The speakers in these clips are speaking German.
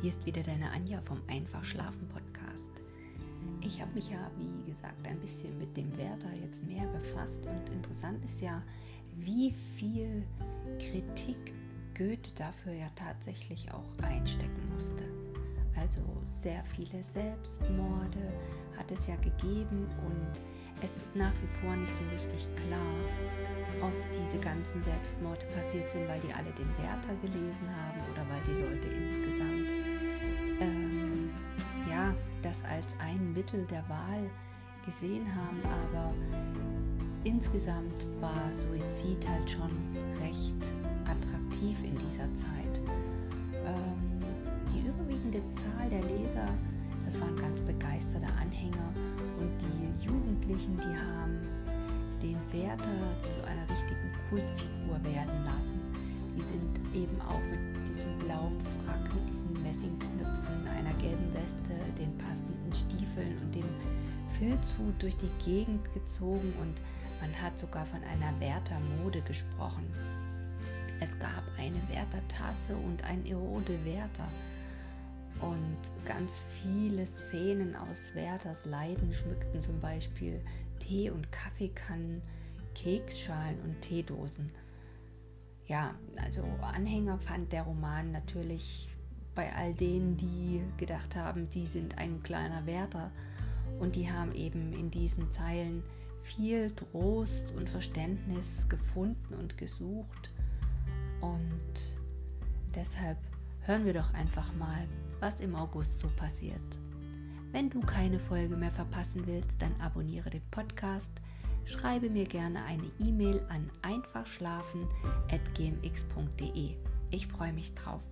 Hier ist wieder deine Anja vom Einfach Schlafen Podcast. Ich habe mich ja, wie gesagt, ein bisschen mit dem Werther jetzt mehr befasst und interessant ist ja, wie viel Kritik Goethe dafür ja tatsächlich auch einstecken musste. Also sehr viele Selbstmorde hat es ja gegeben und es ist nach wie vor nicht so richtig klar, ob diese ganzen Selbstmorde passiert sind, weil die alle den Werther gelesen haben oder weil die Leute insgesamt als ein Mittel der Wahl gesehen haben, aber insgesamt war Suizid halt schon recht attraktiv in dieser Zeit. Ähm, die überwiegende Zahl der Leser, das waren ganz begeisterte Anhänger und die Jugendlichen, die haben den Werther zu einer richtigen Kultfigur werden lassen. Die sind eben auch mit diesem blauen Frack, mit diesen Messingknöpfen, einer gelben Weste, den passenden Stiefeln und dem Filzhut durch die Gegend gezogen und man hat sogar von einer Werther-Mode gesprochen. Es gab eine Werther-Tasse und ein Erode Werther. Und ganz viele Szenen aus Werthers Leiden schmückten zum Beispiel Tee- und Kaffeekannen, Keksschalen und Teedosen. Ja, also Anhänger fand der Roman natürlich bei all denen, die gedacht haben, die sind ein kleiner Werther und die haben eben in diesen Zeilen viel Trost und Verständnis gefunden und gesucht. Und deshalb hören wir doch einfach mal, was im August so passiert. Wenn du keine Folge mehr verpassen willst, dann abonniere den Podcast, schreibe mir gerne eine E-Mail an einfachschlafen.gmx.de. Ich freue mich drauf.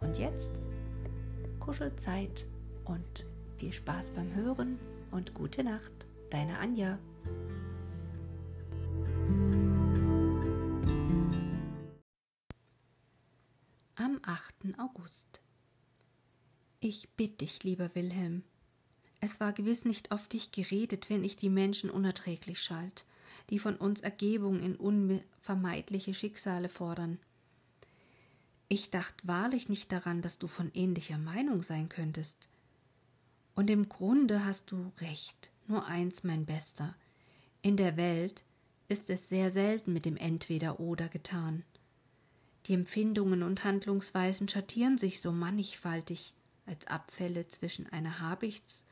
Und jetzt Kuschelzeit und viel Spaß beim Hören und gute Nacht, deine Anja. Am 8. August. Ich bitte dich, lieber Wilhelm, es war gewiss nicht auf dich geredet, wenn ich die Menschen unerträglich schalt, die von uns Ergebung in unvermeidliche Schicksale fordern. Ich dacht wahrlich nicht daran, dass du von ähnlicher Meinung sein könntest. Und im Grunde hast du recht, nur eins, mein Bester. In der Welt ist es sehr selten mit dem Entweder oder getan. Die Empfindungen und Handlungsweisen schattieren sich so mannigfaltig als Abfälle zwischen einer Habichts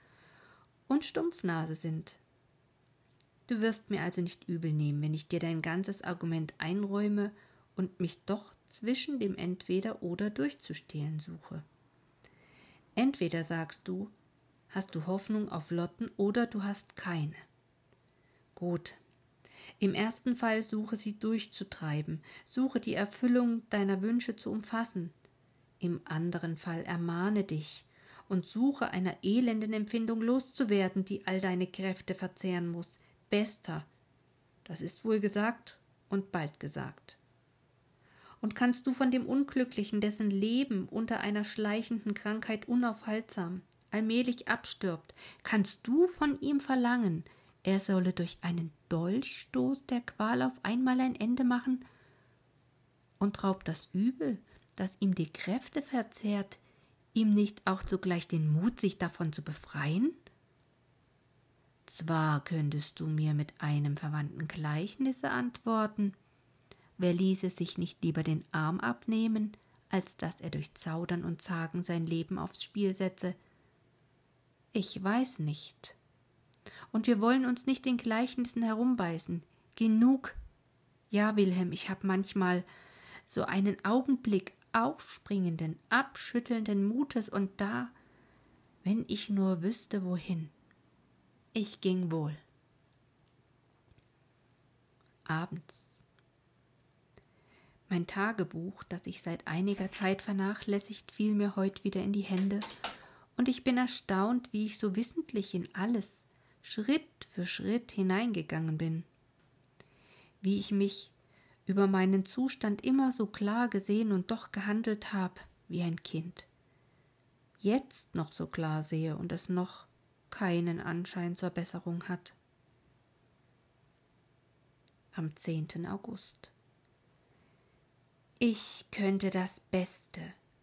und Stumpfnase sind. Du wirst mir also nicht übel nehmen, wenn ich dir dein ganzes Argument einräume und mich doch zwischen dem Entweder oder durchzustehlen suche. Entweder sagst du, hast du Hoffnung auf Lotten oder du hast keine. Gut. Im ersten Fall suche sie durchzutreiben, suche die Erfüllung deiner Wünsche zu umfassen. Im anderen Fall ermahne dich, und suche einer elenden Empfindung loszuwerden, die all deine Kräfte verzehren muss. Bester. Das ist wohl gesagt und bald gesagt. Und kannst du von dem Unglücklichen, dessen Leben unter einer schleichenden Krankheit unaufhaltsam, allmählich abstirbt, kannst du von ihm verlangen, er solle durch einen Dolchstoß der Qual auf einmal ein Ende machen? Und raubt das Übel, das ihm die Kräfte verzehrt, ihm nicht auch zugleich den Mut, sich davon zu befreien? Zwar könntest du mir mit einem verwandten Gleichnisse antworten, wer ließe sich nicht lieber den Arm abnehmen, als dass er durch Zaudern und Zagen sein Leben aufs Spiel setze? Ich weiß nicht. Und wir wollen uns nicht in Gleichnissen herumbeißen. Genug. Ja, Wilhelm, ich hab manchmal so einen Augenblick, aufspringenden, abschüttelnden Mutes und da, wenn ich nur wüsste, wohin. Ich ging wohl. Abends. Mein Tagebuch, das ich seit einiger Zeit vernachlässigt, fiel mir heut wieder in die Hände, und ich bin erstaunt, wie ich so wissentlich in alles, Schritt für Schritt hineingegangen bin, wie ich mich über meinen Zustand immer so klar gesehen und doch gehandelt habe wie ein Kind. Jetzt noch so klar sehe und es noch keinen Anschein zur Besserung hat. Am 10. August. Ich könnte das Beste,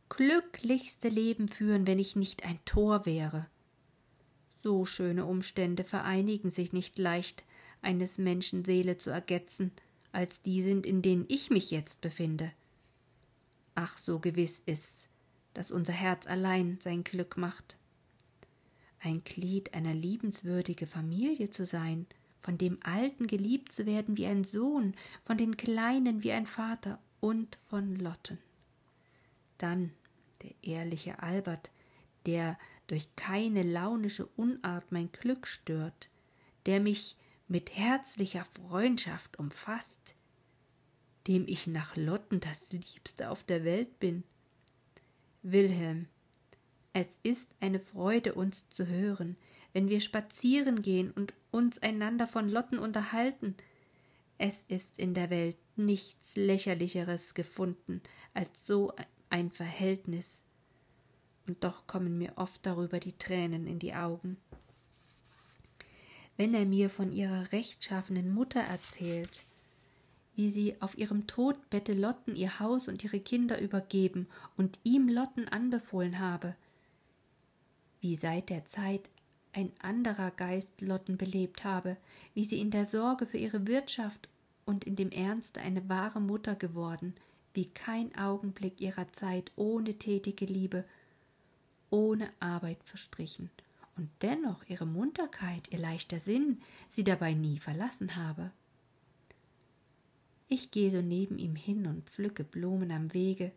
glücklichste Leben führen, wenn ich nicht ein Tor wäre. So schöne Umstände vereinigen sich nicht leicht, eines Menschen Seele zu ergetzen, als die sind, in denen ich mich jetzt befinde. Ach, so gewiss ist's, dass unser Herz allein sein Glück macht. Ein Glied einer liebenswürdigen Familie zu sein, von dem Alten geliebt zu werden wie ein Sohn, von den Kleinen wie ein Vater und von Lotten. Dann der ehrliche Albert, der durch keine launische Unart mein Glück stört, der mich mit herzlicher Freundschaft umfasst, dem ich nach Lotten das Liebste auf der Welt bin. Wilhelm, es ist eine Freude, uns zu hören, wenn wir spazieren gehen und uns einander von Lotten unterhalten. Es ist in der Welt nichts lächerlicheres gefunden als so ein Verhältnis. Und doch kommen mir oft darüber die Tränen in die Augen. Wenn er mir von ihrer rechtschaffenen Mutter erzählt, wie sie auf ihrem Todbette Lotten ihr Haus und ihre Kinder übergeben und ihm Lotten anbefohlen habe, wie seit der Zeit ein anderer Geist Lotten belebt habe, wie sie in der Sorge für ihre Wirtschaft und in dem Ernste eine wahre Mutter geworden, wie kein Augenblick ihrer Zeit ohne tätige Liebe, ohne Arbeit verstrichen, und dennoch ihre Munterkeit, ihr leichter Sinn sie dabei nie verlassen habe. Ich gehe so neben ihm hin und pflücke Blumen am Wege,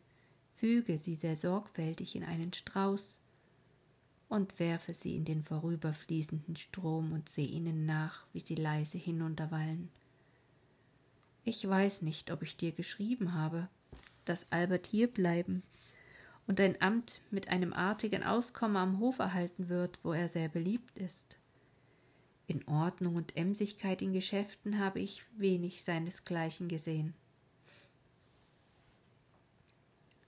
füge sie sehr sorgfältig in einen Strauß, und werfe sie in den vorüberfließenden Strom und sehe ihnen nach, wie sie leise hinunterwallen. Ich weiß nicht, ob ich dir geschrieben habe, dass Albert hierbleiben und ein Amt mit einem artigen Auskommen am Hof erhalten wird, wo er sehr beliebt ist. In Ordnung und Emsigkeit in Geschäften habe ich wenig seinesgleichen gesehen.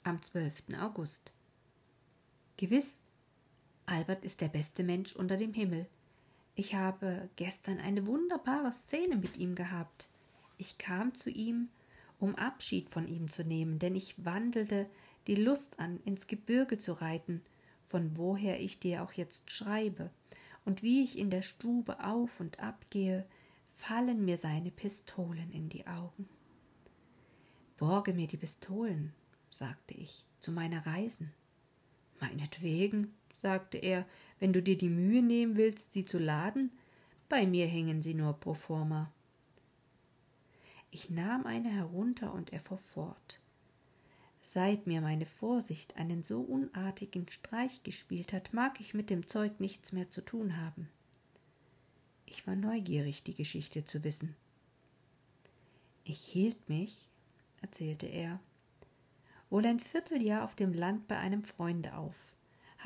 Am 12. August. Gewiss, Albert ist der beste Mensch unter dem Himmel. Ich habe gestern eine wunderbare Szene mit ihm gehabt. Ich kam zu ihm, um Abschied von ihm zu nehmen, denn ich wandelte die Lust an, ins Gebirge zu reiten, von woher ich dir auch jetzt schreibe, und wie ich in der Stube auf und ab gehe, fallen mir seine Pistolen in die Augen. Borge mir die Pistolen, sagte ich, zu meiner Reisen. Meinetwegen, sagte er, wenn du dir die Mühe nehmen willst, sie zu laden, bei mir hängen sie nur pro forma. Ich nahm eine herunter und er fuhr fort. Seit mir meine Vorsicht einen so unartigen Streich gespielt hat, mag ich mit dem Zeug nichts mehr zu tun haben. Ich war neugierig, die Geschichte zu wissen. Ich hielt mich, erzählte er, wohl ein Vierteljahr auf dem Land bei einem Freunde auf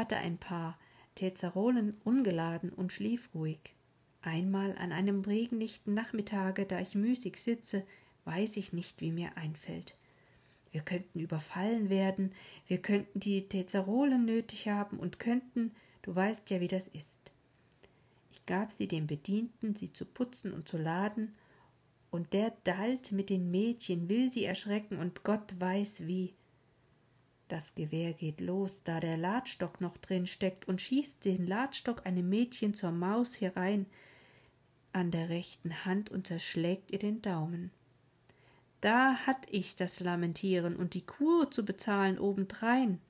hatte ein paar Tezerolen ungeladen und schlief ruhig. Einmal an einem regenlichten Nachmittage, da ich müßig sitze, weiß ich nicht, wie mir einfällt. Wir könnten überfallen werden, wir könnten die Tezerolen nötig haben und könnten, du weißt ja, wie das ist. Ich gab sie dem Bedienten, sie zu putzen und zu laden, und der dallt mit den Mädchen, will sie erschrecken und Gott weiß wie. Das Gewehr geht los, da der Ladstock noch drin steckt, und schießt den Ladstock einem Mädchen zur Maus herein an der rechten Hand und zerschlägt ihr den Daumen. Da hatt ich das Lamentieren und die Kur zu bezahlen obendrein.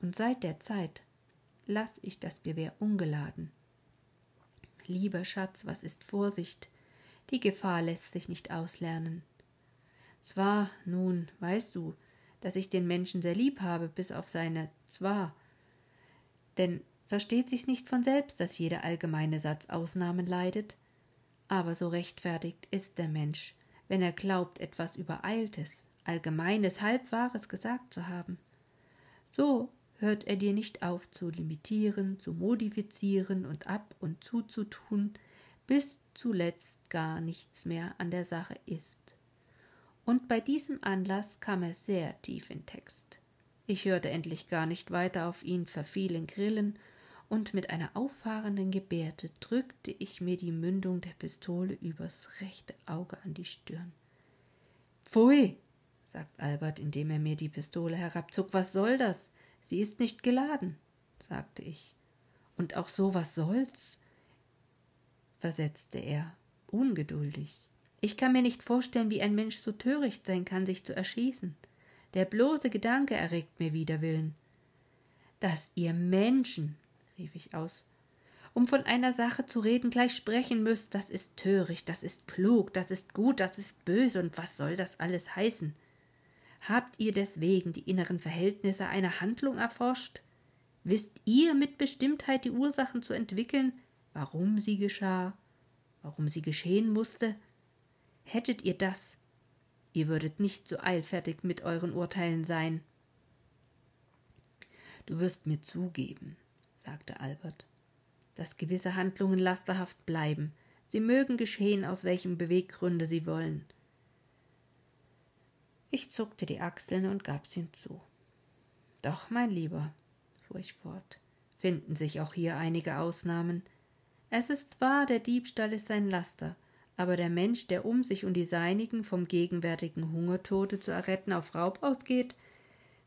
Und seit der Zeit lass ich das Gewehr ungeladen. Lieber Schatz, was ist Vorsicht? Die Gefahr lässt sich nicht auslernen. Zwar, nun, weißt du, dass ich den Menschen sehr lieb habe, bis auf seine zwar. Denn versteht sich's nicht von selbst, dass jeder allgemeine Satz Ausnahmen leidet? Aber so rechtfertigt ist der Mensch, wenn er glaubt, etwas Übereiltes, Allgemeines, Halbwahres gesagt zu haben. So hört er dir nicht auf zu limitieren, zu modifizieren und ab und zuzutun, bis zuletzt gar nichts mehr an der Sache ist und bei diesem Anlass kam er sehr tief in Text. Ich hörte endlich gar nicht weiter auf ihn, verfiel in Grillen, und mit einer auffahrenden Gebärde drückte ich mir die Mündung der Pistole übers rechte Auge an die Stirn. Pfui, sagt Albert, indem er mir die Pistole herabzog. Was soll das? Sie ist nicht geladen, sagte ich. Und auch so, was soll's? versetzte er, ungeduldig. Ich kann mir nicht vorstellen, wie ein Mensch so töricht sein kann, sich zu erschießen. Der bloße Gedanke erregt mir Widerwillen. Dass ihr Menschen, rief ich aus, um von einer Sache zu reden, gleich sprechen müsst, das ist töricht, das ist klug, das ist gut, das ist böse, und was soll das alles heißen? Habt ihr deswegen die inneren Verhältnisse einer Handlung erforscht? Wisst ihr mit Bestimmtheit die Ursachen zu entwickeln, warum sie geschah, warum sie geschehen musste? Hättet ihr das, ihr würdet nicht so eilfertig mit euren Urteilen sein. Du wirst mir zugeben, sagte Albert, dass gewisse Handlungen lasterhaft bleiben, sie mögen geschehen, aus welchem Beweggründe sie wollen. Ich zuckte die Achseln und gab's ihm zu. Doch, mein Lieber, fuhr ich fort, finden sich auch hier einige Ausnahmen. Es ist wahr, der Diebstahl ist ein Laster, aber der Mensch, der um sich und die Seinigen vom gegenwärtigen Hungertode zu erretten auf Raub ausgeht,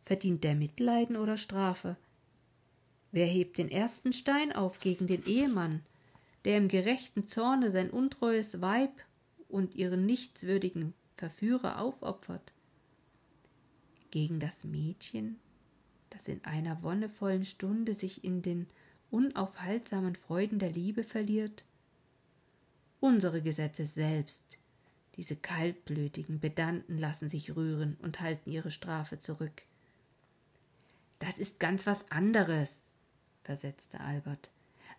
verdient der Mitleiden oder Strafe? Wer hebt den ersten Stein auf gegen den Ehemann, der im gerechten Zorne sein untreues Weib und ihren nichtswürdigen Verführer aufopfert? gegen das Mädchen, das in einer wonnevollen Stunde sich in den unaufhaltsamen Freuden der Liebe verliert? Unsere Gesetze selbst, diese kaltblütigen Pedanten lassen sich rühren und halten ihre Strafe zurück. Das ist ganz was anderes, versetzte Albert,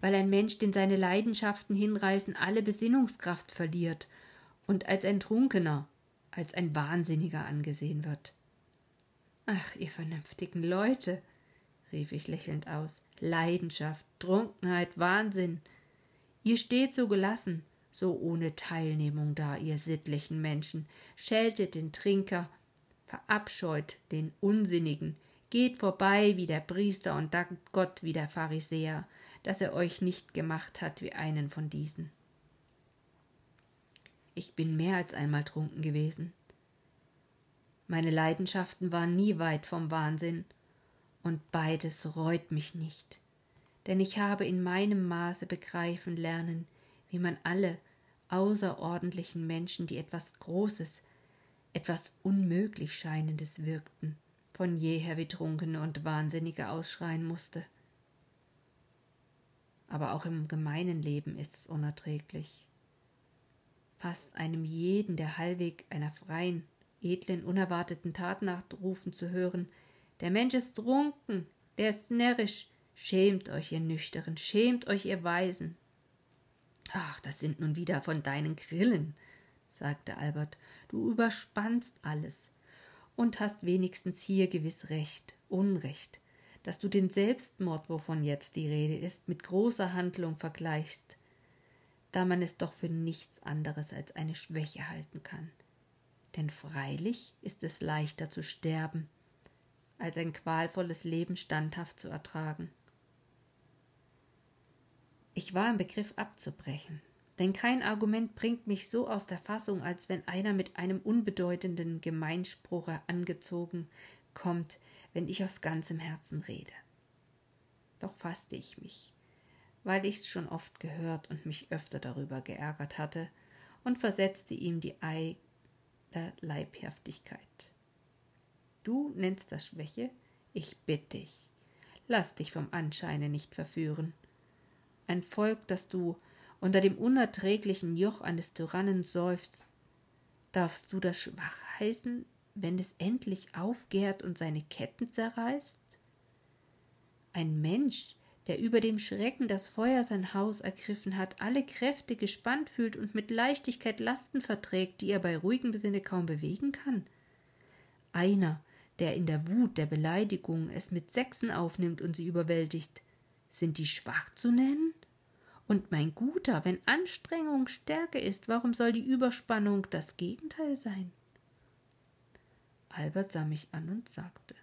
weil ein Mensch, den seine Leidenschaften hinreißen, alle Besinnungskraft verliert und als ein Trunkener, als ein Wahnsinniger angesehen wird. Ach, ihr vernünftigen Leute, rief ich lächelnd aus. Leidenschaft, Trunkenheit, Wahnsinn. Ihr steht so gelassen, so ohne Teilnehmung da, ihr sittlichen Menschen, scheltet den Trinker, verabscheut den Unsinnigen, geht vorbei wie der Priester und dankt Gott wie der Pharisäer, dass er euch nicht gemacht hat wie einen von diesen. Ich bin mehr als einmal trunken gewesen, meine Leidenschaften waren nie weit vom Wahnsinn, und beides reut mich nicht, denn ich habe in meinem Maße begreifen lernen, wie man alle außerordentlichen Menschen, die etwas Großes, etwas unmöglich Scheinendes wirkten, von jeher wie Trunkene und Wahnsinnige ausschreien musste. Aber auch im gemeinen Leben ist's unerträglich. Fast einem jeden, der Hallweg einer freien, edlen, unerwarteten Tat nachrufen zu hören. Der Mensch ist trunken, der ist närrisch. Schämt euch, ihr Nüchteren, schämt euch, ihr Weisen. Ach, das sind nun wieder von deinen Grillen, sagte Albert. Du überspannst alles und hast wenigstens hier gewiss Recht, Unrecht, dass du den Selbstmord, wovon jetzt die Rede ist, mit großer Handlung vergleichst, da man es doch für nichts anderes als eine Schwäche halten kann denn freilich ist es leichter zu sterben, als ein qualvolles Leben standhaft zu ertragen. Ich war im Begriff abzubrechen, denn kein Argument bringt mich so aus der Fassung, als wenn einer mit einem unbedeutenden Gemeinspruche angezogen kommt, wenn ich aus ganzem Herzen rede. Doch fasste ich mich, weil ich's schon oft gehört und mich öfter darüber geärgert hatte, und versetzte ihm die der Leibhaftigkeit. Du nennst das Schwäche? Ich bitte dich, lass dich vom Anscheine nicht verführen. Ein Volk, das du unter dem unerträglichen Joch eines Tyrannen seufzt, darfst du das schwach heißen, wenn es endlich aufgärt und seine Ketten zerreißt? Ein Mensch, der über dem Schrecken das Feuer sein Haus ergriffen hat, alle Kräfte gespannt fühlt und mit Leichtigkeit Lasten verträgt, die er bei ruhigem Besinne kaum bewegen kann? Einer, der in der Wut der Beleidigung es mit Sechsen aufnimmt und sie überwältigt, sind die schwach zu nennen? Und mein Guter, wenn Anstrengung Stärke ist, warum soll die Überspannung das Gegenteil sein? Albert sah mich an und sagte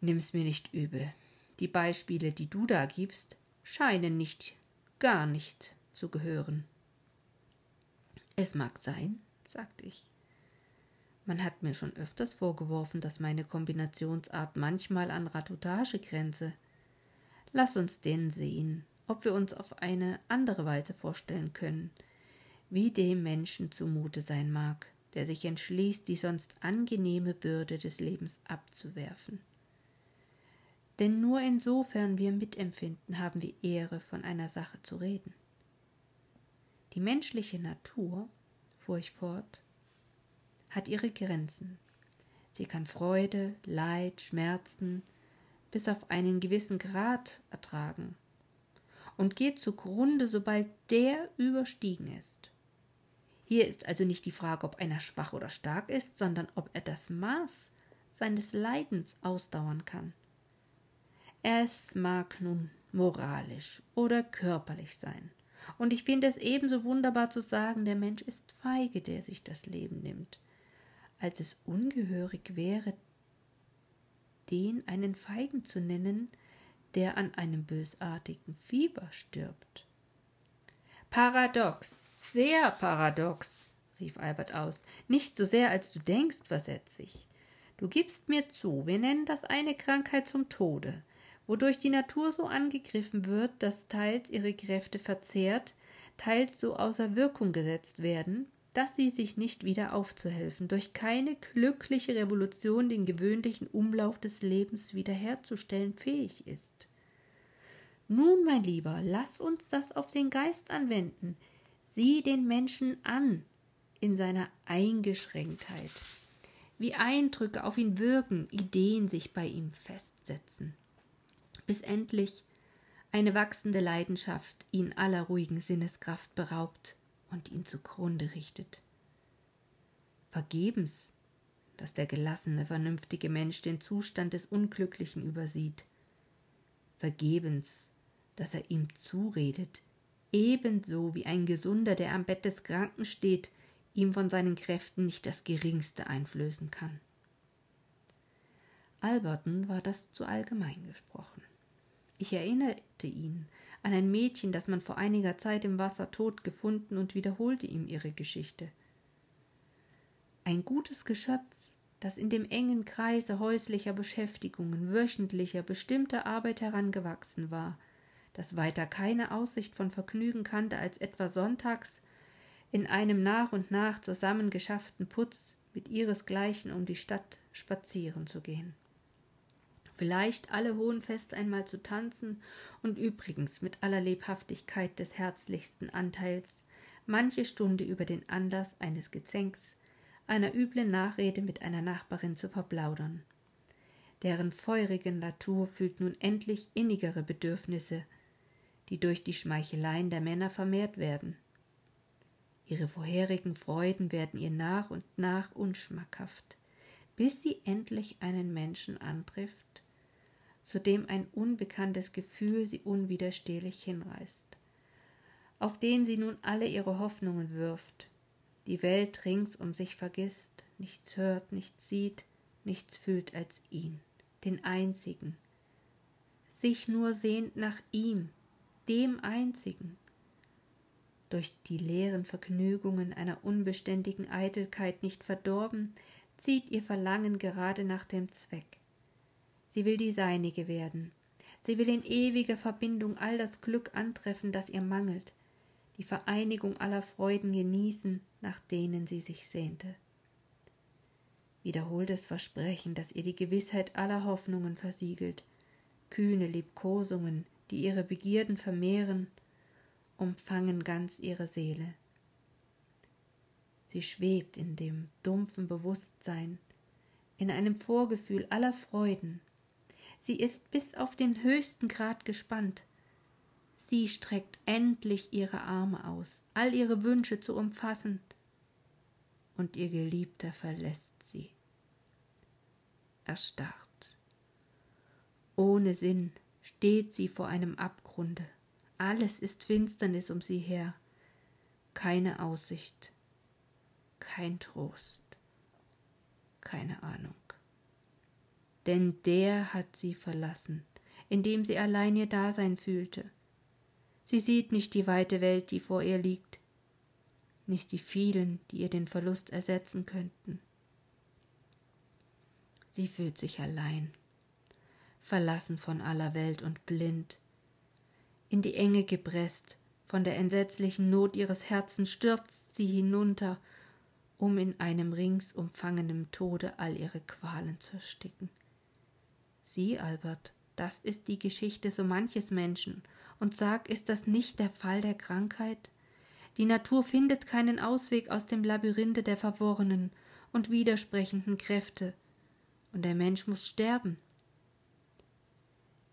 Nimm's mir nicht übel. Die Beispiele, die du da gibst, scheinen nicht, gar nicht zu gehören. Es mag sein, sagte ich. Man hat mir schon öfters vorgeworfen, dass meine Kombinationsart manchmal an Ratutage grenze. Lass uns denn sehen, ob wir uns auf eine andere Weise vorstellen können, wie dem Menschen zumute sein mag, der sich entschließt, die sonst angenehme Bürde des Lebens abzuwerfen. Denn nur insofern wir mitempfinden, haben wir Ehre, von einer Sache zu reden. Die menschliche Natur, fuhr ich fort, hat ihre Grenzen. Sie kann Freude, Leid, Schmerzen bis auf einen gewissen Grad ertragen und geht zugrunde, sobald der überstiegen ist. Hier ist also nicht die Frage, ob einer schwach oder stark ist, sondern ob er das Maß seines Leidens ausdauern kann. Es mag nun moralisch oder körperlich sein. Und ich finde es ebenso wunderbar zu sagen, der Mensch ist feige, der sich das Leben nimmt, als es ungehörig wäre, den einen Feigen zu nennen, der an einem bösartigen Fieber stirbt. Paradox, sehr paradox, rief Albert aus. Nicht so sehr, als du denkst, versetze ich. Du gibst mir zu, wir nennen das eine Krankheit zum Tode, wodurch die Natur so angegriffen wird, dass teils ihre Kräfte verzehrt, teils so außer Wirkung gesetzt werden, dass sie sich nicht wieder aufzuhelfen, durch keine glückliche Revolution den gewöhnlichen Umlauf des Lebens wiederherzustellen fähig ist. Nun, mein Lieber, lass uns das auf den Geist anwenden. Sieh den Menschen an in seiner Eingeschränktheit, wie Eindrücke auf ihn wirken, Ideen sich bei ihm festsetzen bis endlich eine wachsende Leidenschaft ihn aller ruhigen Sinneskraft beraubt und ihn zugrunde richtet. Vergebens, dass der gelassene, vernünftige Mensch den Zustand des Unglücklichen übersieht. Vergebens, dass er ihm zuredet, ebenso wie ein Gesunder, der am Bett des Kranken steht, ihm von seinen Kräften nicht das geringste einflößen kann. Alberton war das zu allgemein gesprochen. Ich erinnerte ihn an ein Mädchen, das man vor einiger Zeit im Wasser tot gefunden und wiederholte ihm ihre Geschichte. Ein gutes Geschöpf, das in dem engen Kreise häuslicher Beschäftigungen, wöchentlicher, bestimmter Arbeit herangewachsen war, das weiter keine Aussicht von Vergnügen kannte, als etwa sonntags in einem nach und nach zusammengeschafften Putz mit ihresgleichen um die Stadt spazieren zu gehen vielleicht alle hohen Feste einmal zu tanzen und übrigens mit aller Lebhaftigkeit des herzlichsten Anteils manche Stunde über den Anlass eines Gezänks, einer üblen Nachrede mit einer Nachbarin zu verplaudern. Deren feurige Natur fühlt nun endlich innigere Bedürfnisse, die durch die Schmeicheleien der Männer vermehrt werden. Ihre vorherigen Freuden werden ihr nach und nach unschmackhaft, bis sie endlich einen Menschen antrifft, zu dem ein unbekanntes Gefühl sie unwiderstehlich hinreißt, auf den sie nun alle ihre Hoffnungen wirft, die Welt rings um sich vergisst, nichts hört, nichts sieht, nichts fühlt als ihn, den einzigen, sich nur sehnt nach ihm, dem einzigen, durch die leeren Vergnügungen einer unbeständigen Eitelkeit nicht verdorben, zieht ihr Verlangen gerade nach dem Zweck, Sie will die seinige werden. Sie will in ewiger Verbindung all das Glück antreffen, das ihr mangelt, die Vereinigung aller Freuden genießen, nach denen sie sich sehnte. Wiederholtes Versprechen, das ihr die Gewissheit aller Hoffnungen versiegelt, kühne Liebkosungen, die ihre Begierden vermehren, umfangen ganz ihre Seele. Sie schwebt in dem dumpfen Bewusstsein, in einem Vorgefühl aller Freuden, Sie ist bis auf den höchsten Grad gespannt. Sie streckt endlich ihre Arme aus, all ihre Wünsche zu umfassen, und ihr Geliebter verlässt sie. Erstarrt. Ohne Sinn steht sie vor einem Abgrunde. Alles ist Finsternis um sie her. Keine Aussicht, kein Trost, keine Ahnung denn der hat sie verlassen, indem sie allein ihr Dasein fühlte. Sie sieht nicht die weite Welt, die vor ihr liegt, nicht die vielen, die ihr den Verlust ersetzen könnten. Sie fühlt sich allein, verlassen von aller Welt und blind. In die Enge gepresst, von der entsetzlichen Not ihres Herzens stürzt sie hinunter, um in einem ringsumfangenen Tode all ihre Qualen zu ersticken. Sieh, Albert, das ist die Geschichte so manches Menschen, und sag, ist das nicht der Fall der Krankheit? Die Natur findet keinen Ausweg aus dem Labyrinthe der verworrenen und widersprechenden Kräfte, und der Mensch muss sterben.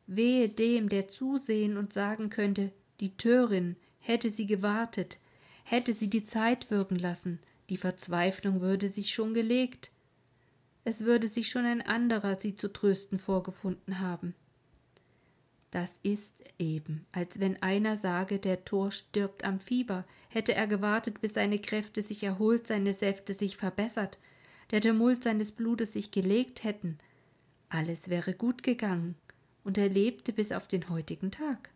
Wehe dem, der zusehen und sagen könnte, die Törin hätte sie gewartet, hätte sie die Zeit wirken lassen, die Verzweiflung würde sich schon gelegt, es würde sich schon ein anderer sie zu trösten vorgefunden haben. Das ist eben, als wenn einer sage, der Tor stirbt am Fieber, hätte er gewartet, bis seine Kräfte sich erholt, seine Säfte sich verbessert, der Tumult seines Blutes sich gelegt hätten, alles wäre gut gegangen, und er lebte bis auf den heutigen Tag.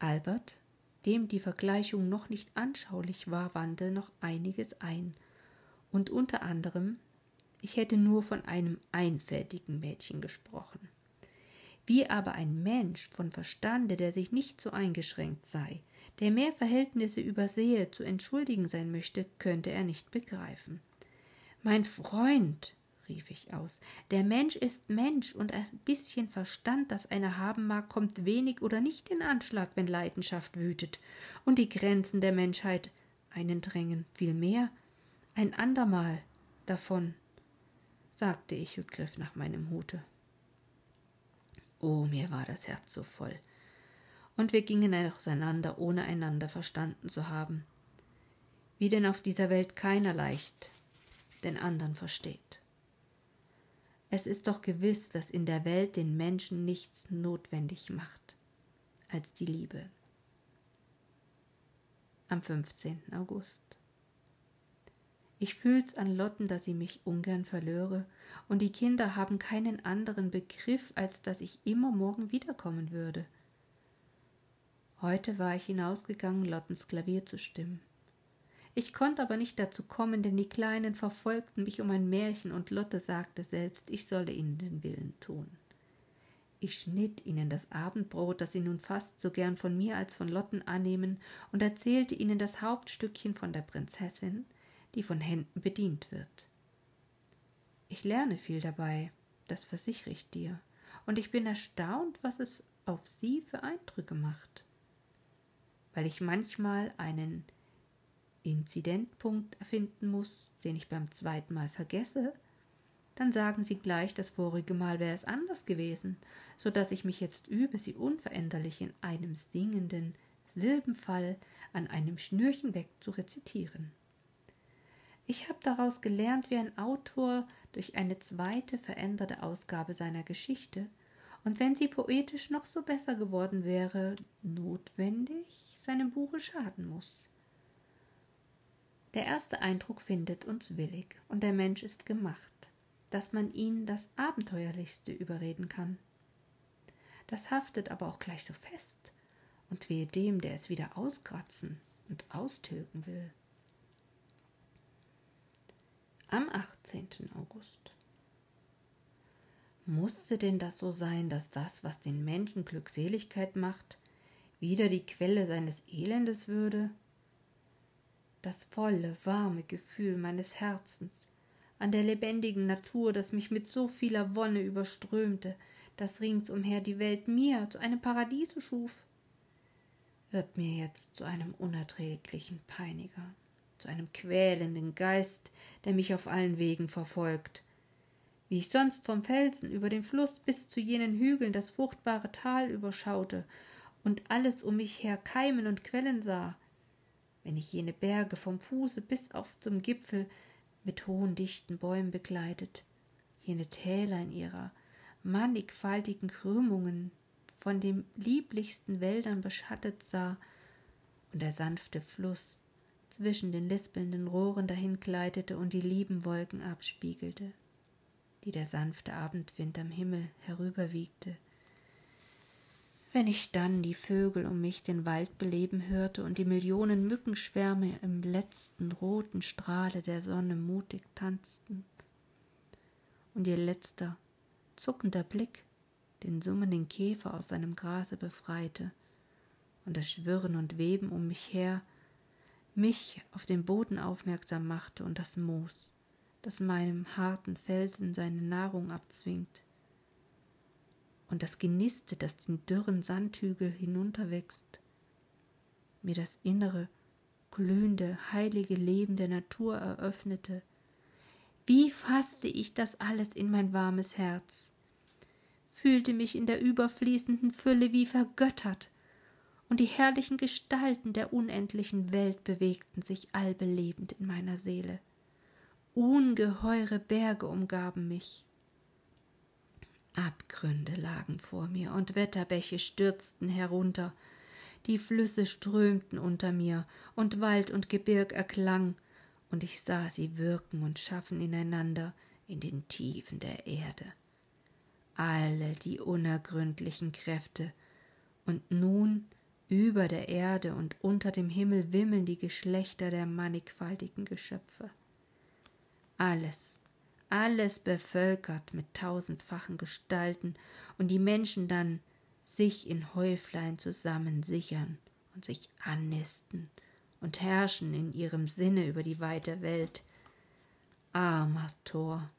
Albert, dem die Vergleichung noch nicht anschaulich war, wandte noch einiges ein, und unter anderem, ich hätte nur von einem einfältigen Mädchen gesprochen. Wie aber ein Mensch von Verstande, der sich nicht so eingeschränkt sei, der mehr Verhältnisse übersehe, zu entschuldigen sein möchte, könnte er nicht begreifen. Mein Freund, rief ich aus, der Mensch ist Mensch, und ein bisschen Verstand, das einer haben mag, kommt wenig oder nicht in Anschlag, wenn Leidenschaft wütet und die Grenzen der Menschheit einen drängen, vielmehr ein andermal davon, sagte ich und griff nach meinem Hute. Oh, mir war das Herz so voll. Und wir gingen auseinander, ohne einander verstanden zu haben. Wie denn auf dieser Welt keiner leicht den anderen versteht. Es ist doch gewiss, dass in der Welt den Menschen nichts notwendig macht als die Liebe. Am 15. August. Ich fühl's an Lotten, dass sie mich ungern verlöre, und die Kinder haben keinen anderen Begriff, als dass ich immer morgen wiederkommen würde. Heute war ich hinausgegangen, Lottens Klavier zu stimmen. Ich konnte aber nicht dazu kommen, denn die Kleinen verfolgten mich um ein Märchen, und Lotte sagte selbst, ich solle ihnen den Willen tun. Ich schnitt ihnen das Abendbrot, das sie nun fast so gern von mir als von Lotten annehmen, und erzählte ihnen das Hauptstückchen von der Prinzessin, die von Händen bedient wird. Ich lerne viel dabei, das versichere ich dir, und ich bin erstaunt, was es auf sie für Eindrücke macht. Weil ich manchmal einen Inzidentpunkt erfinden muss, den ich beim zweiten Mal vergesse, dann sagen sie gleich, das vorige Mal wäre es anders gewesen, so dass ich mich jetzt übe, sie unveränderlich in einem singenden Silbenfall an einem Schnürchen weg zu rezitieren. Ich habe daraus gelernt, wie ein Autor durch eine zweite veränderte Ausgabe seiner Geschichte, und wenn sie poetisch noch so besser geworden wäre, notwendig seinem Buche schaden muss. Der erste Eindruck findet uns willig, und der Mensch ist gemacht, dass man ihn das Abenteuerlichste überreden kann. Das haftet aber auch gleich so fest, und wehe dem, der es wieder auskratzen und austilgen will am 18. August. Musste denn das so sein, dass das, was den Menschen Glückseligkeit macht, wieder die Quelle seines Elendes würde? Das volle, warme Gefühl meines Herzens an der lebendigen Natur, das mich mit so vieler Wonne überströmte, das ringsumher die Welt mir zu einem Paradiese schuf, wird mir jetzt zu einem unerträglichen Peiniger zu einem quälenden Geist, der mich auf allen Wegen verfolgt. Wie ich sonst vom Felsen über den Fluss bis zu jenen Hügeln das fruchtbare Tal überschaute und alles um mich her keimen und quellen sah, wenn ich jene Berge vom Fuße bis auf zum Gipfel mit hohen dichten Bäumen begleitet, jene Täler in ihrer mannigfaltigen Krümmungen von den lieblichsten Wäldern beschattet sah und der sanfte Fluss zwischen den lispelnden Rohren dahingleitete und die lieben Wolken abspiegelte, die der sanfte Abendwind am Himmel herüberwiegte. Wenn ich dann die Vögel um mich den Wald beleben hörte und die Millionen Mückenschwärme im letzten roten Strahle der Sonne mutig tanzten, und ihr letzter, zuckender Blick den summenden Käfer aus seinem Grase befreite und das Schwirren und Weben um mich her mich auf den Boden aufmerksam machte und das Moos, das meinem harten Felsen seine Nahrung abzwingt, und das Geniste, das den dürren Sandhügel hinunterwächst, mir das innere, glühende, heilige Leben der Natur eröffnete. Wie fasste ich das alles in mein warmes Herz, fühlte mich in der überfließenden Fülle wie vergöttert, und die herrlichen Gestalten der unendlichen Welt bewegten sich allbelebend in meiner Seele. Ungeheure Berge umgaben mich. Abgründe lagen vor mir und Wetterbäche stürzten herunter, die Flüsse strömten unter mir, und Wald und Gebirg erklang, und ich sah sie wirken und schaffen ineinander in den Tiefen der Erde. Alle die unergründlichen Kräfte, und nun über der Erde und unter dem Himmel wimmeln die Geschlechter der mannigfaltigen Geschöpfe. Alles, alles bevölkert mit tausendfachen Gestalten, und die Menschen dann sich in Häuflein zusammen sichern und sich annisten und herrschen in ihrem Sinne über die weite Welt. Armer Tor,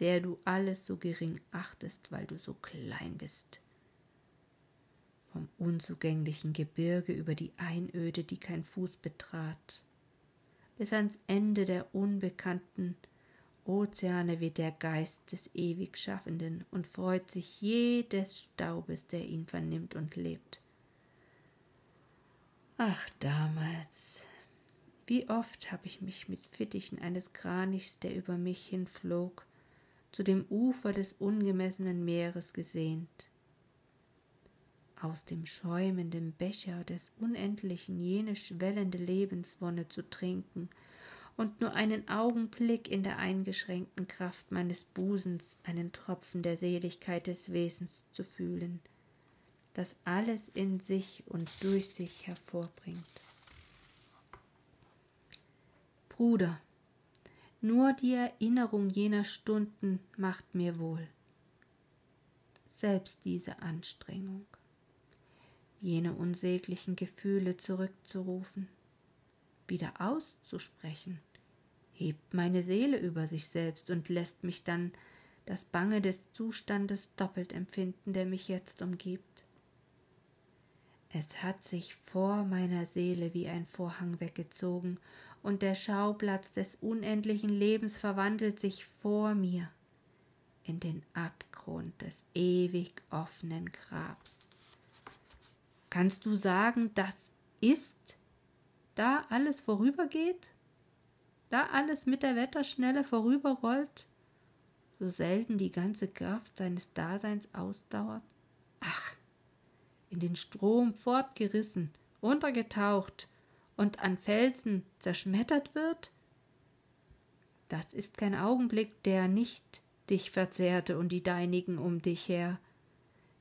der du alles so gering achtest, weil du so klein bist. Vom unzugänglichen Gebirge über die Einöde, die kein Fuß betrat, bis ans Ende der unbekannten Ozeane wie der Geist des ewig Schaffenden und freut sich jedes Staubes, der ihn vernimmt und lebt. Ach, damals, wie oft habe ich mich mit Fittichen eines Kranichs, der über mich hinflog, zu dem Ufer des ungemessenen Meeres gesehnt. Aus dem schäumenden Becher des Unendlichen jene schwellende Lebenswonne zu trinken – und nur einen Augenblick in der eingeschränkten Kraft meines Busens einen Tropfen der Seligkeit des Wesens zu fühlen, das alles in sich und durch sich hervorbringt. Bruder, nur die Erinnerung jener Stunden macht mir wohl. Selbst diese Anstrengung, jene unsäglichen Gefühle zurückzurufen, wieder auszusprechen, hebt meine Seele über sich selbst und lässt mich dann das Bange des Zustandes doppelt empfinden, der mich jetzt umgibt. Es hat sich vor meiner Seele wie ein Vorhang weggezogen, und der Schauplatz des unendlichen Lebens verwandelt sich vor mir in den Abgrund des ewig offenen Grabs. Kannst du sagen, das ist da alles vorübergeht, da alles mit der Wetterschnelle vorüberrollt, so selten die ganze Kraft seines Daseins ausdauert? Ach, in den Strom fortgerissen, untergetaucht und an Felsen zerschmettert wird? Das ist kein Augenblick, der nicht dich verzehrte und die deinigen um dich her.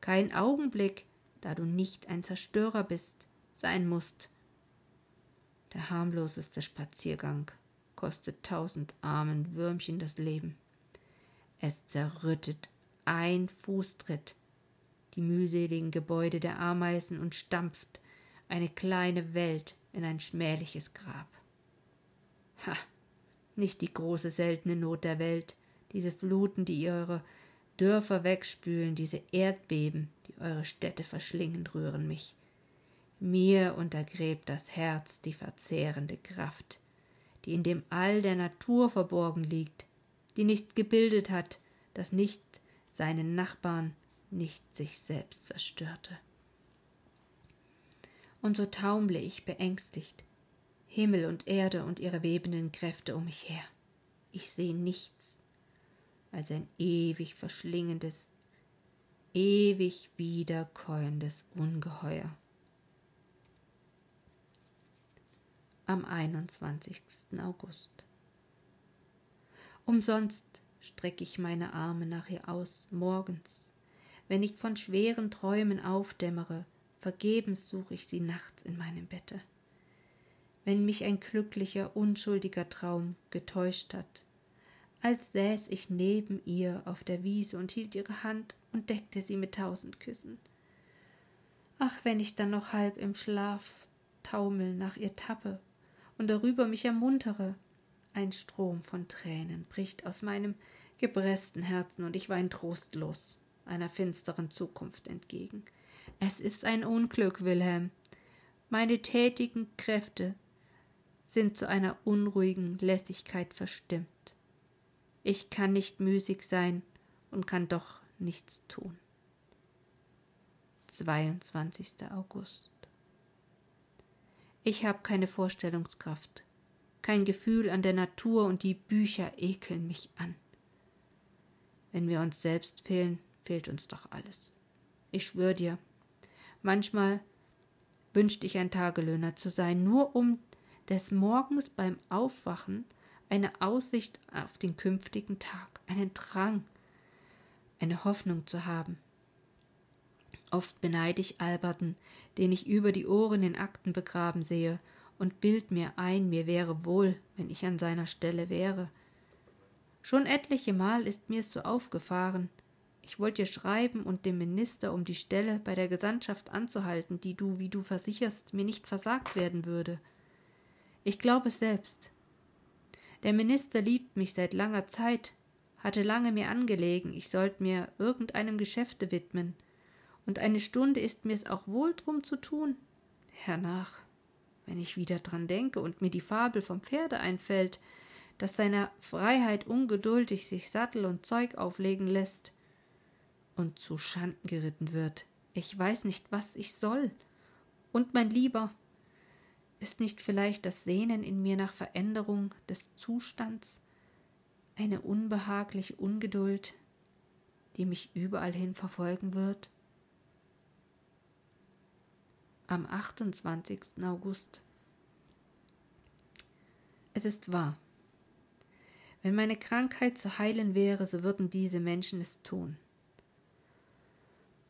Kein Augenblick, da du nicht ein Zerstörer bist, sein musst, der harmloseste Spaziergang kostet tausend armen Würmchen das Leben. Es zerrüttet ein Fußtritt die mühseligen Gebäude der Ameisen und stampft eine kleine Welt in ein schmähliches Grab. Ha, nicht die große seltene Not der Welt, diese Fluten, die eure Dörfer wegspülen, diese Erdbeben, die eure Städte verschlingen, rühren mich. Mir untergräbt das Herz die verzehrende Kraft, die in dem All der Natur verborgen liegt, die nichts gebildet hat, das nicht seinen Nachbarn, nicht sich selbst zerstörte. Und so taumle ich beängstigt, Himmel und Erde und ihre webenden Kräfte um mich her. Ich sehe nichts als ein ewig verschlingendes, ewig wiederkäuendes Ungeheuer. am 21. August. Umsonst strecke ich meine Arme nach ihr aus, morgens, wenn ich von schweren Träumen aufdämmere, vergebens suche ich sie nachts in meinem Bette. Wenn mich ein glücklicher, unschuldiger Traum getäuscht hat, als säß ich neben ihr auf der Wiese und hielt ihre Hand und deckte sie mit tausend Küssen. Ach, wenn ich dann noch halb im Schlaf taumel nach ihr tappe und darüber mich ermuntere. Ein Strom von Tränen bricht aus meinem gepressten Herzen und ich wein trostlos einer finsteren Zukunft entgegen. Es ist ein Unglück, Wilhelm. Meine tätigen Kräfte sind zu einer unruhigen Lässigkeit verstimmt. Ich kann nicht müßig sein und kann doch nichts tun. 22. August. Ich habe keine Vorstellungskraft, kein Gefühl an der Natur und die Bücher ekeln mich an. Wenn wir uns selbst fehlen, fehlt uns doch alles. Ich schwör dir, manchmal wünschte ich ein Tagelöhner zu sein, nur um des Morgens beim Aufwachen eine Aussicht auf den künftigen Tag, einen Drang, eine Hoffnung zu haben. Oft beneide ich Alberten, den ich über die Ohren in Akten begraben sehe, und bild mir ein, mir wäre wohl, wenn ich an seiner Stelle wäre. Schon etliche Mal ist mir's so aufgefahren. Ich wollte dir schreiben und dem Minister um die Stelle bei der Gesandtschaft anzuhalten, die du, wie du versicherst, mir nicht versagt werden würde. Ich glaube es selbst. Der Minister liebt mich seit langer Zeit, hatte lange mir angelegen, ich sollte mir irgendeinem Geschäfte widmen und eine Stunde ist mir's auch wohl drum zu tun. Hernach, wenn ich wieder dran denke und mir die Fabel vom Pferde einfällt, das seiner Freiheit ungeduldig sich Sattel und Zeug auflegen lässt und zu Schanden geritten wird. Ich weiß nicht, was ich soll. Und mein Lieber, ist nicht vielleicht das Sehnen in mir nach Veränderung des Zustands eine unbehagliche Ungeduld, die mich überall hin verfolgen wird? am 28. August. Es ist wahr. Wenn meine Krankheit zu heilen wäre, so würden diese Menschen es tun.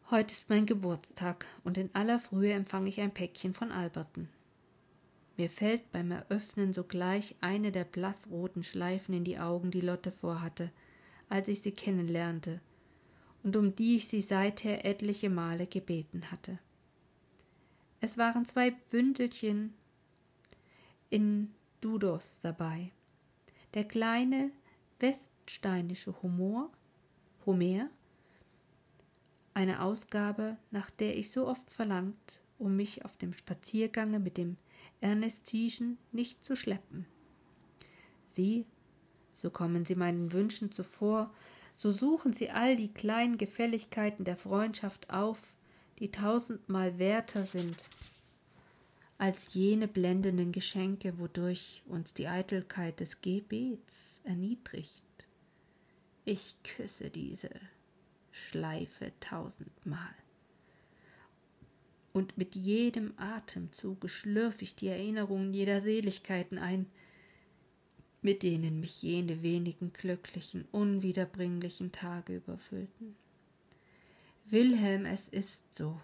Heute ist mein Geburtstag und in aller Frühe empfange ich ein Päckchen von Alberten. Mir fällt beim Eröffnen sogleich eine der blassroten Schleifen in die Augen, die Lotte vorhatte, als ich sie kennenlernte, und um die ich sie seither etliche Male gebeten hatte. Es waren zwei Bündelchen in Dudos dabei. Der kleine weststeinische Humor, Homer, eine Ausgabe, nach der ich so oft verlangt, um mich auf dem Spaziergange mit dem Ernestischen nicht zu schleppen. Sie, so kommen sie meinen Wünschen zuvor, so suchen sie all die kleinen Gefälligkeiten der Freundschaft auf, die tausendmal werter sind als jene blendenden Geschenke, wodurch uns die Eitelkeit des Gebets erniedrigt. Ich küsse diese Schleife tausendmal. Und mit jedem Atemzuge schlürf ich die Erinnerungen jeder Seligkeiten ein, mit denen mich jene wenigen glücklichen, unwiederbringlichen Tage überfüllten. Wilhelm, es ist so,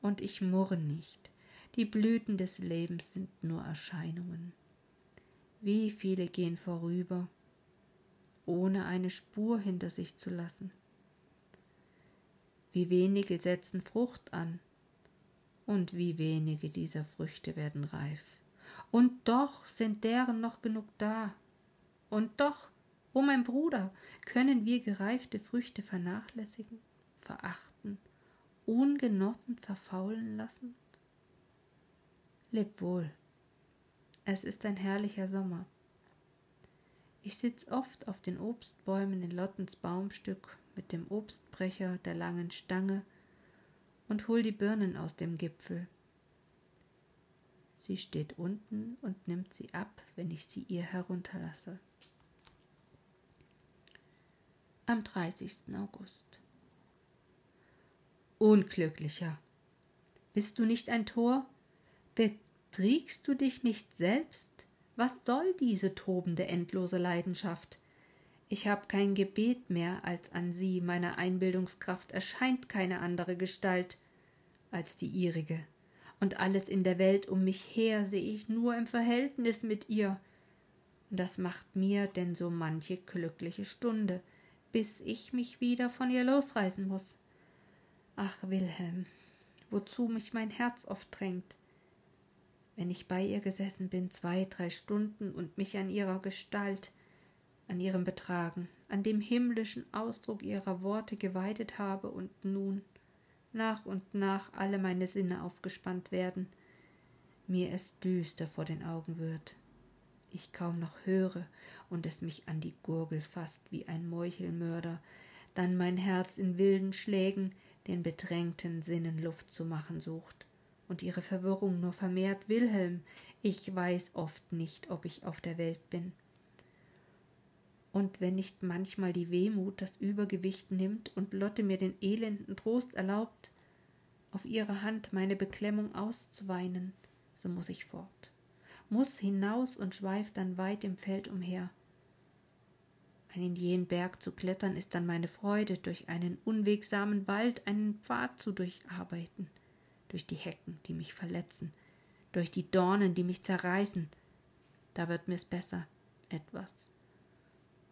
und ich murre nicht. Die Blüten des Lebens sind nur Erscheinungen. Wie viele gehen vorüber, ohne eine Spur hinter sich zu lassen. Wie wenige setzen Frucht an, und wie wenige dieser Früchte werden reif. Und doch sind deren noch genug da. Und doch, o oh mein Bruder, können wir gereifte Früchte vernachlässigen? verachten, ungenossen verfaulen lassen? Leb wohl. Es ist ein herrlicher Sommer. Ich sitz oft auf den Obstbäumen in Lottens Baumstück mit dem Obstbrecher der langen Stange und hol die Birnen aus dem Gipfel. Sie steht unten und nimmt sie ab, wenn ich sie ihr herunterlasse. Am 30. August. Unglücklicher. Bist du nicht ein Tor? Betriegst du dich nicht selbst? Was soll diese tobende, endlose Leidenschaft? Ich hab kein Gebet mehr als an sie, meiner Einbildungskraft erscheint keine andere Gestalt als die ihrige, und alles in der Welt um mich her seh ich nur im Verhältnis mit ihr. Das macht mir denn so manche glückliche Stunde, bis ich mich wieder von ihr losreißen muss. Ach, Wilhelm, wozu mich mein Herz oft drängt. Wenn ich bei ihr gesessen bin, zwei, drei Stunden und mich an ihrer Gestalt, an ihrem Betragen, an dem himmlischen Ausdruck ihrer Worte geweidet habe und nun nach und nach alle meine Sinne aufgespannt werden, mir es düster vor den Augen wird, ich kaum noch höre und es mich an die Gurgel faßt wie ein Meuchelmörder, dann mein Herz in wilden Schlägen den bedrängten Sinnen Luft zu machen sucht und ihre Verwirrung nur vermehrt Wilhelm, ich weiß oft nicht, ob ich auf der Welt bin. Und wenn nicht manchmal die Wehmut das Übergewicht nimmt und Lotte mir den elenden Trost erlaubt, auf ihre Hand meine Beklemmung auszuweinen, so muss ich fort, muss hinaus und schweif dann weit im Feld umher. In jenen Berg zu klettern ist dann meine Freude, durch einen unwegsamen Wald einen Pfad zu durcharbeiten, durch die Hecken, die mich verletzen, durch die Dornen, die mich zerreißen. Da wird mir's besser, etwas.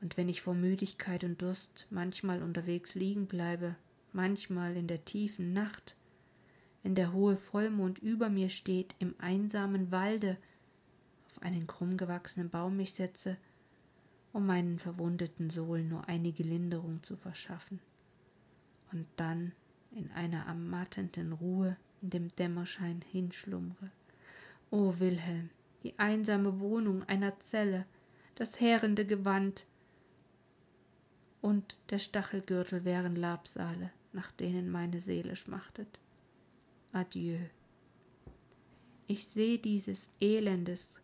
Und wenn ich vor Müdigkeit und Durst manchmal unterwegs liegen bleibe, manchmal in der tiefen Nacht, wenn der hohe Vollmond über mir steht, im einsamen Walde, auf einen krumm gewachsenen Baum mich setze, um meinen verwundeten Sohlen nur einige Linderung zu verschaffen, und dann in einer ermattenden Ruhe in dem Dämmerschein hinschlummre. O Wilhelm, die einsame Wohnung einer Zelle, das heerende Gewand und der Stachelgürtel wären Labsale, nach denen meine Seele schmachtet. Adieu. Ich seh dieses Elendes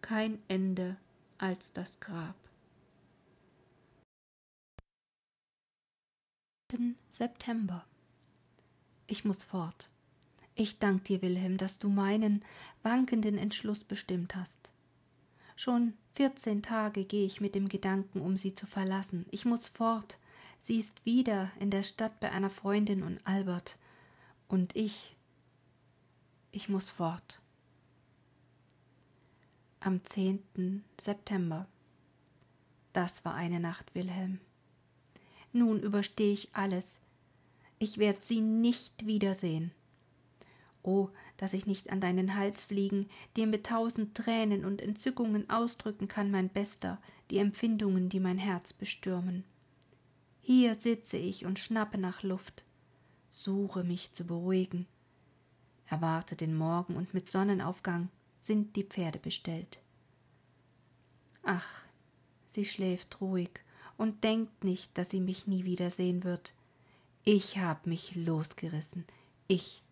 kein Ende als das Grab. September. Ich muss fort. Ich dank dir, Wilhelm, dass du meinen wankenden Entschluss bestimmt hast. Schon vierzehn Tage gehe ich mit dem Gedanken, um sie zu verlassen. Ich muss fort. Sie ist wieder in der Stadt bei einer Freundin und Albert. Und ich, ich muss fort. Am zehnten September. Das war eine Nacht, Wilhelm. Nun überstehe ich alles. Ich werd sie nicht wiedersehen. Oh, dass ich nicht an deinen Hals fliegen, dir mit tausend Tränen und Entzückungen ausdrücken kann, mein Bester, die Empfindungen, die mein Herz bestürmen. Hier sitze ich und schnappe nach Luft, suche mich zu beruhigen. Erwarte den Morgen und mit Sonnenaufgang sind die Pferde bestellt. Ach, sie schläft ruhig und denkt nicht, dass sie mich nie wiedersehen wird. Ich hab mich losgerissen. Ich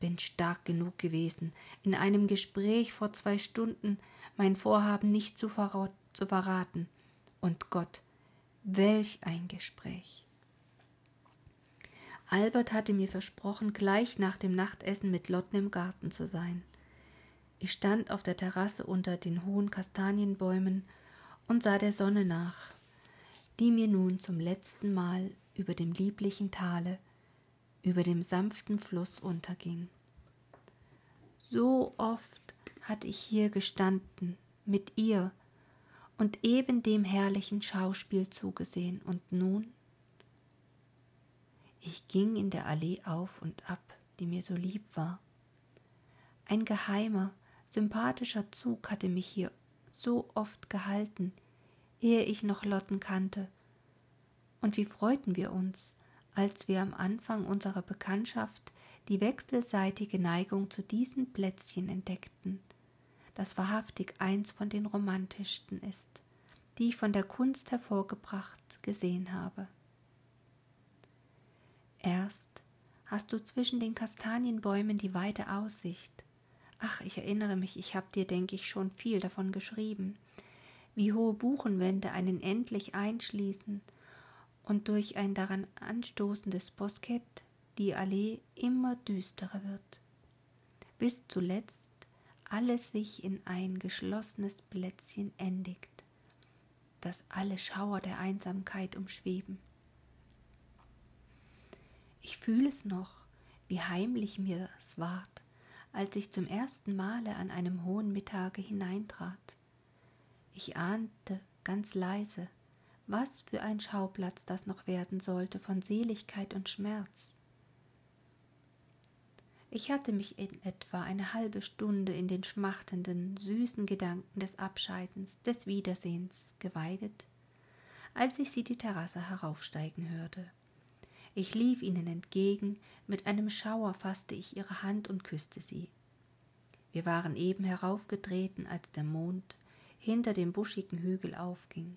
bin stark genug gewesen, in einem Gespräch vor zwei Stunden mein Vorhaben nicht zu, verrat zu verraten. Und Gott, welch ein Gespräch. Albert hatte mir versprochen, gleich nach dem Nachtessen mit Lotten im Garten zu sein. Ich stand auf der Terrasse unter den hohen Kastanienbäumen und sah der Sonne nach die mir nun zum letzten Mal über dem lieblichen Tale, über dem sanften Fluss unterging. So oft hatte ich hier gestanden mit ihr und eben dem herrlichen Schauspiel zugesehen, und nun? Ich ging in der Allee auf und ab, die mir so lieb war. Ein geheimer, sympathischer Zug hatte mich hier so oft gehalten, ehe ich noch Lotten kannte. Und wie freuten wir uns, als wir am Anfang unserer Bekanntschaft die wechselseitige Neigung zu diesen Plätzchen entdeckten, das wahrhaftig eins von den romantischsten ist, die ich von der Kunst hervorgebracht gesehen habe. Erst hast du zwischen den Kastanienbäumen die weite Aussicht. Ach, ich erinnere mich, ich habe dir, denke ich, schon viel davon geschrieben wie hohe Buchenwände einen endlich einschließen und durch ein daran anstoßendes Boskett die Allee immer düsterer wird, bis zuletzt alles sich in ein geschlossenes Plätzchen endigt, das alle Schauer der Einsamkeit umschweben. Ich fühle es noch, wie heimlich mir es ward, als ich zum ersten Male an einem hohen Mittage hineintrat. Ich ahnte ganz leise, was für ein Schauplatz das noch werden sollte von Seligkeit und Schmerz. Ich hatte mich in etwa eine halbe Stunde in den schmachtenden, süßen Gedanken des Abscheidens, des Wiedersehens geweidet, als ich sie die Terrasse heraufsteigen hörte. Ich lief ihnen entgegen, mit einem Schauer fasste ich ihre Hand und küsste sie. Wir waren eben heraufgetreten, als der Mond hinter dem buschigen Hügel aufging.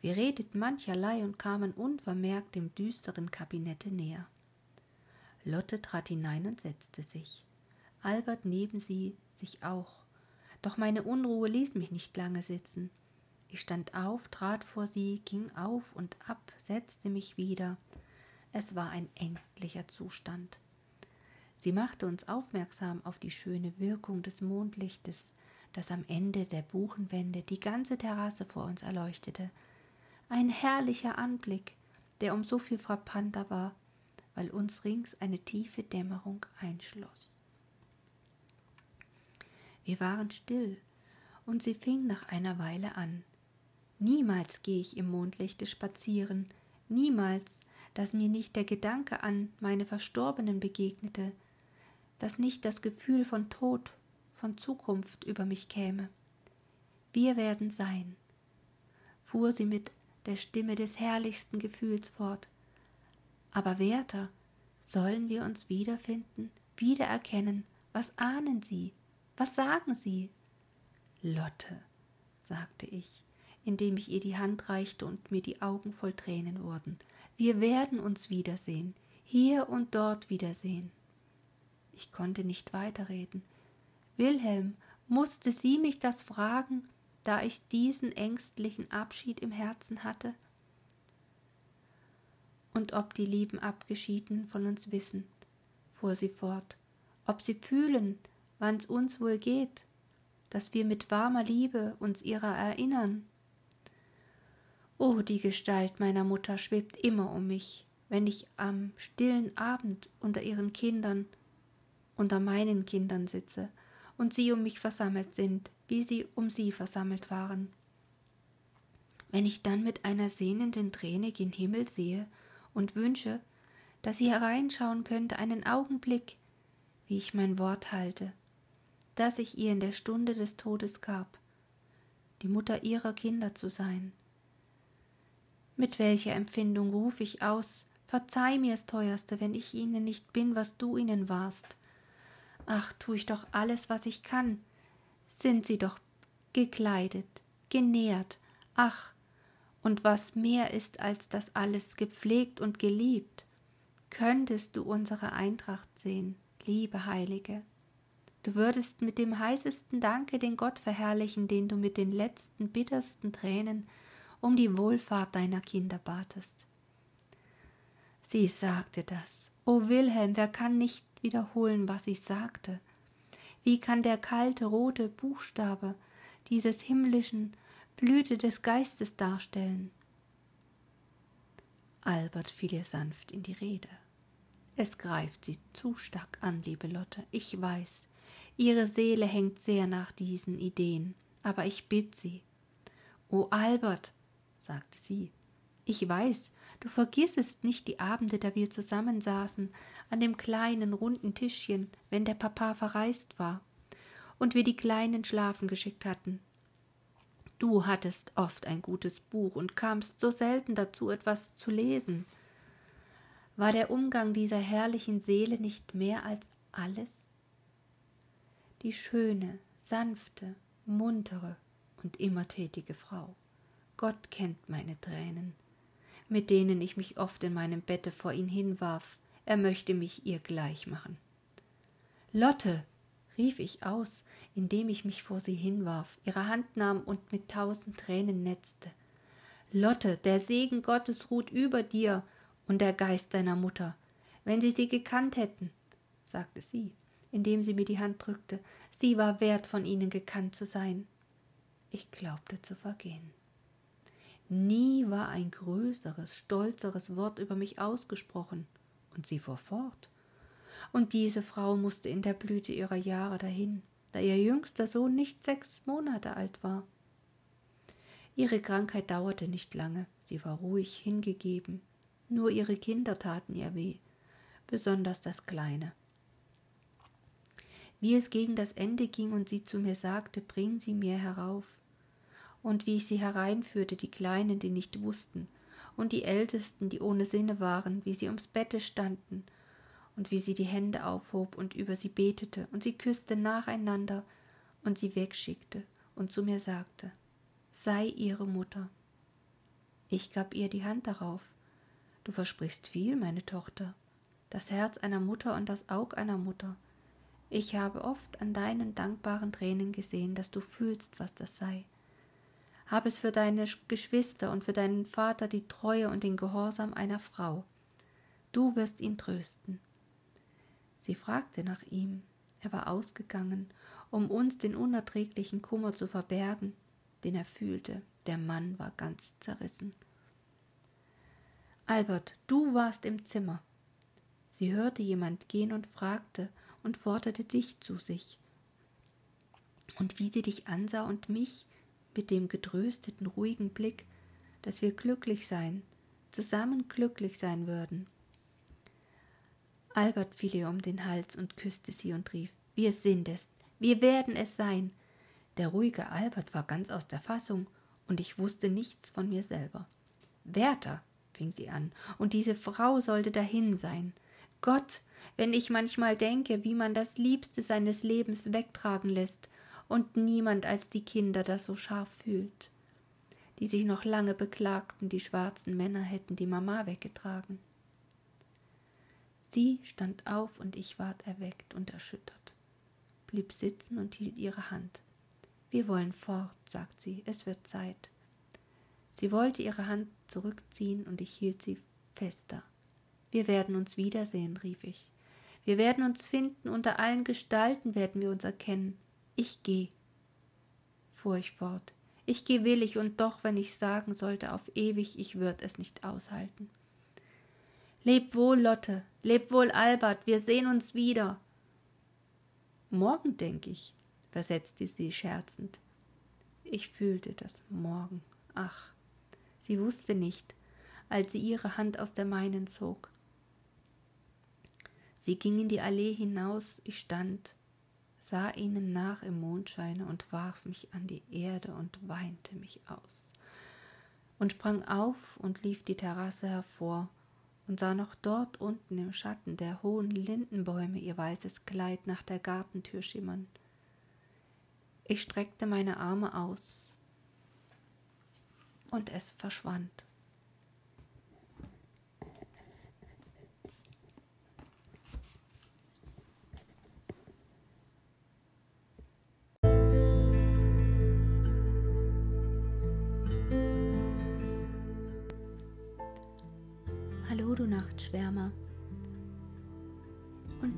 Wir redeten mancherlei und kamen unvermerkt dem düsteren Kabinette näher. Lotte trat hinein und setzte sich. Albert neben sie sich auch. Doch meine Unruhe ließ mich nicht lange sitzen. Ich stand auf, trat vor sie, ging auf und ab, setzte mich wieder. Es war ein ängstlicher Zustand. Sie machte uns aufmerksam auf die schöne Wirkung des Mondlichtes, das am Ende der Buchenwände die ganze Terrasse vor uns erleuchtete. Ein herrlicher Anblick, der um so viel frappanter war, weil uns rings eine tiefe Dämmerung einschloss. Wir waren still, und sie fing nach einer Weile an. Niemals gehe ich im Mondlichte spazieren, niemals, dass mir nicht der Gedanke an meine Verstorbenen begegnete, dass nicht das Gefühl von Tod, von Zukunft über mich käme. Wir werden sein, fuhr sie mit der Stimme des herrlichsten Gefühls fort. Aber Werther, sollen wir uns wiederfinden, wiedererkennen? Was ahnen Sie? Was sagen Sie? Lotte, sagte ich, indem ich ihr die Hand reichte und mir die Augen voll Tränen wurden. Wir werden uns wiedersehen, hier und dort wiedersehen. Ich konnte nicht weiterreden. Wilhelm, musste sie mich das fragen, da ich diesen ängstlichen Abschied im Herzen hatte? Und ob die lieben Abgeschiedenen von uns wissen, fuhr sie fort, ob sie fühlen, wann's uns wohl geht, dass wir mit warmer Liebe uns ihrer erinnern. Oh, die Gestalt meiner Mutter schwebt immer um mich, wenn ich am stillen Abend unter ihren Kindern unter meinen Kindern sitze und sie um mich versammelt sind, wie sie um sie versammelt waren. Wenn ich dann mit einer sehnenden Träne gen Himmel sehe und wünsche, dass sie hereinschauen könnte einen Augenblick, wie ich mein Wort halte, das ich ihr in der Stunde des Todes gab, die Mutter ihrer Kinder zu sein. Mit welcher Empfindung ruf ich aus, verzeih mir's teuerste, wenn ich ihnen nicht bin, was du ihnen warst, Ach, tu ich doch alles, was ich kann. Sind sie doch gekleidet, genährt, ach, und was mehr ist als das alles gepflegt und geliebt, könntest du unsere Eintracht sehen, liebe Heilige. Du würdest mit dem heißesten Danke den Gott verherrlichen, den du mit den letzten bittersten Tränen um die Wohlfahrt deiner Kinder batest. Sie sagte das. O Wilhelm, wer kann nicht wiederholen, was ich sagte. Wie kann der kalte rote Buchstabe dieses himmlischen Blüte des Geistes darstellen? Albert fiel ihr sanft in die Rede. Es greift sie zu stark an, liebe Lotte, ich weiß. Ihre Seele hängt sehr nach diesen Ideen, aber ich bitt Sie. O Albert, sagte sie, ich weiß, du vergissest nicht die Abende, da wir zusammensaßen, an dem kleinen runden Tischchen, wenn der Papa verreist war und wir die Kleinen schlafen geschickt hatten. Du hattest oft ein gutes Buch und kamst so selten dazu, etwas zu lesen. War der Umgang dieser herrlichen Seele nicht mehr als alles? Die schöne, sanfte, muntere und immer tätige Frau. Gott kennt meine Tränen, mit denen ich mich oft in meinem Bette vor ihn hinwarf, er möchte mich ihr gleich machen. Lotte, rief ich aus, indem ich mich vor sie hinwarf, ihre Hand nahm und mit tausend Tränen netzte. Lotte, der Segen Gottes ruht über dir und der Geist deiner Mutter. Wenn sie sie gekannt hätten, sagte sie, indem sie mir die Hand drückte, sie war wert, von ihnen gekannt zu sein. Ich glaubte zu vergehen. Nie war ein größeres, stolzeres Wort über mich ausgesprochen und sie fuhr fort. Und diese Frau musste in der Blüte ihrer Jahre dahin, da ihr jüngster Sohn nicht sechs Monate alt war. Ihre Krankheit dauerte nicht lange, sie war ruhig hingegeben, nur ihre Kinder taten ihr weh, besonders das Kleine. Wie es gegen das Ende ging und sie zu mir sagte, bring sie mir herauf, und wie ich sie hereinführte, die Kleinen, die nicht wussten, und die Ältesten, die ohne Sinne waren, wie sie ums Bette standen, und wie sie die Hände aufhob und über sie betete, und sie küsste nacheinander und sie wegschickte und zu mir sagte, sei ihre Mutter. Ich gab ihr die Hand darauf. Du versprichst viel, meine Tochter, das Herz einer Mutter und das Aug einer Mutter. Ich habe oft an deinen dankbaren Tränen gesehen, dass du fühlst, was das sei. Hab es für deine Geschwister und für deinen Vater die Treue und den Gehorsam einer Frau. Du wirst ihn trösten. Sie fragte nach ihm. Er war ausgegangen, um uns den unerträglichen Kummer zu verbergen den er fühlte. Der Mann war ganz zerrissen. Albert, du warst im Zimmer. Sie hörte jemand gehen und fragte und forderte dich zu sich. Und wie sie dich ansah und mich mit dem getrösteten, ruhigen Blick, dass wir glücklich sein, zusammen glücklich sein würden. Albert fiel ihr um den Hals und küsste sie und rief Wir sind es, wir werden es sein, der ruhige Albert war ganz aus der Fassung, und ich wusste nichts von mir selber. Werther, fing sie an, und diese Frau sollte dahin sein. Gott, wenn ich manchmal denke, wie man das Liebste seines Lebens wegtragen lässt und niemand als die Kinder das so scharf fühlt, die sich noch lange beklagten, die schwarzen Männer hätten die Mama weggetragen. Sie stand auf und ich ward erweckt und erschüttert, blieb sitzen und hielt ihre Hand. Wir wollen fort, sagt sie, es wird Zeit. Sie wollte ihre Hand zurückziehen und ich hielt sie fester. Wir werden uns wiedersehen, rief ich. Wir werden uns finden, unter allen Gestalten werden wir uns erkennen. Ich geh, fuhr ich fort. Ich geh willig, und doch, wenn ich sagen sollte, auf ewig, ich würd es nicht aushalten. Leb wohl, Lotte, leb wohl, Albert, wir sehen uns wieder. Morgen, denk ich, versetzte sie scherzend. Ich fühlte das Morgen. Ach, sie wusste nicht, als sie ihre Hand aus der meinen zog. Sie ging in die Allee hinaus, ich stand, sah ihnen nach im Mondscheine und warf mich an die Erde und weinte mich aus und sprang auf und lief die Terrasse hervor und sah noch dort unten im Schatten der hohen Lindenbäume ihr weißes Kleid nach der Gartentür schimmern. Ich streckte meine Arme aus und es verschwand. Nachtschwärmer. Und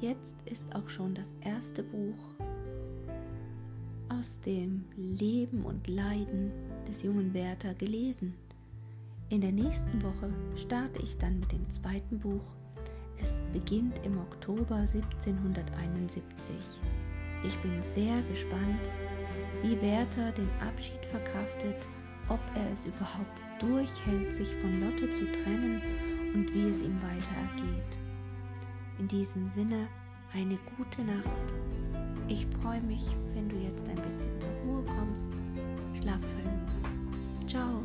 jetzt ist auch schon das erste Buch aus dem Leben und Leiden des jungen Werther gelesen. In der nächsten Woche starte ich dann mit dem zweiten Buch. Es beginnt im Oktober 1771. Ich bin sehr gespannt, wie Werther den Abschied verkraftet, ob er es überhaupt durchhält, sich von Lotte zu trennen und wie es ihm weiter ergeht. In diesem Sinne eine gute Nacht. Ich freue mich, wenn du jetzt ein bisschen zur Ruhe kommst. Schlaf schön. Ciao.